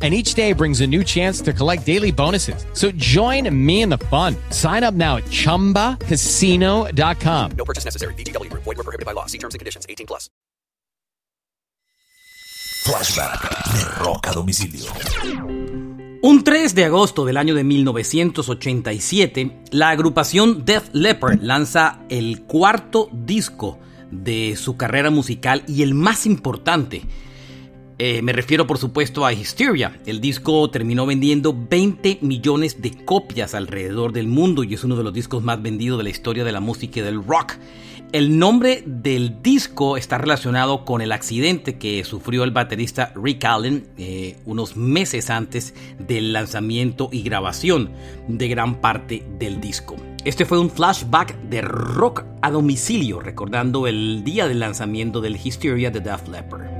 and each day brings a new chance to collect daily bonuses. So join me in the fun. Sign up now at ChumbaCasino.com. No purchase necessary. BGW. Void were prohibited by law. See terms and conditions. 18 plus. Flashback de Rock a Domicilio. Un 3 de agosto del año de 1987, la agrupación Def Leppard lanza el cuarto disco de su carrera musical y el más importante, eh, me refiero por supuesto a Hysteria. El disco terminó vendiendo 20 millones de copias alrededor del mundo y es uno de los discos más vendidos de la historia de la música y del rock. El nombre del disco está relacionado con el accidente que sufrió el baterista Rick Allen eh, unos meses antes del lanzamiento y grabación de gran parte del disco. Este fue un flashback de rock a domicilio, recordando el día del lanzamiento del Hysteria de Def Leppard.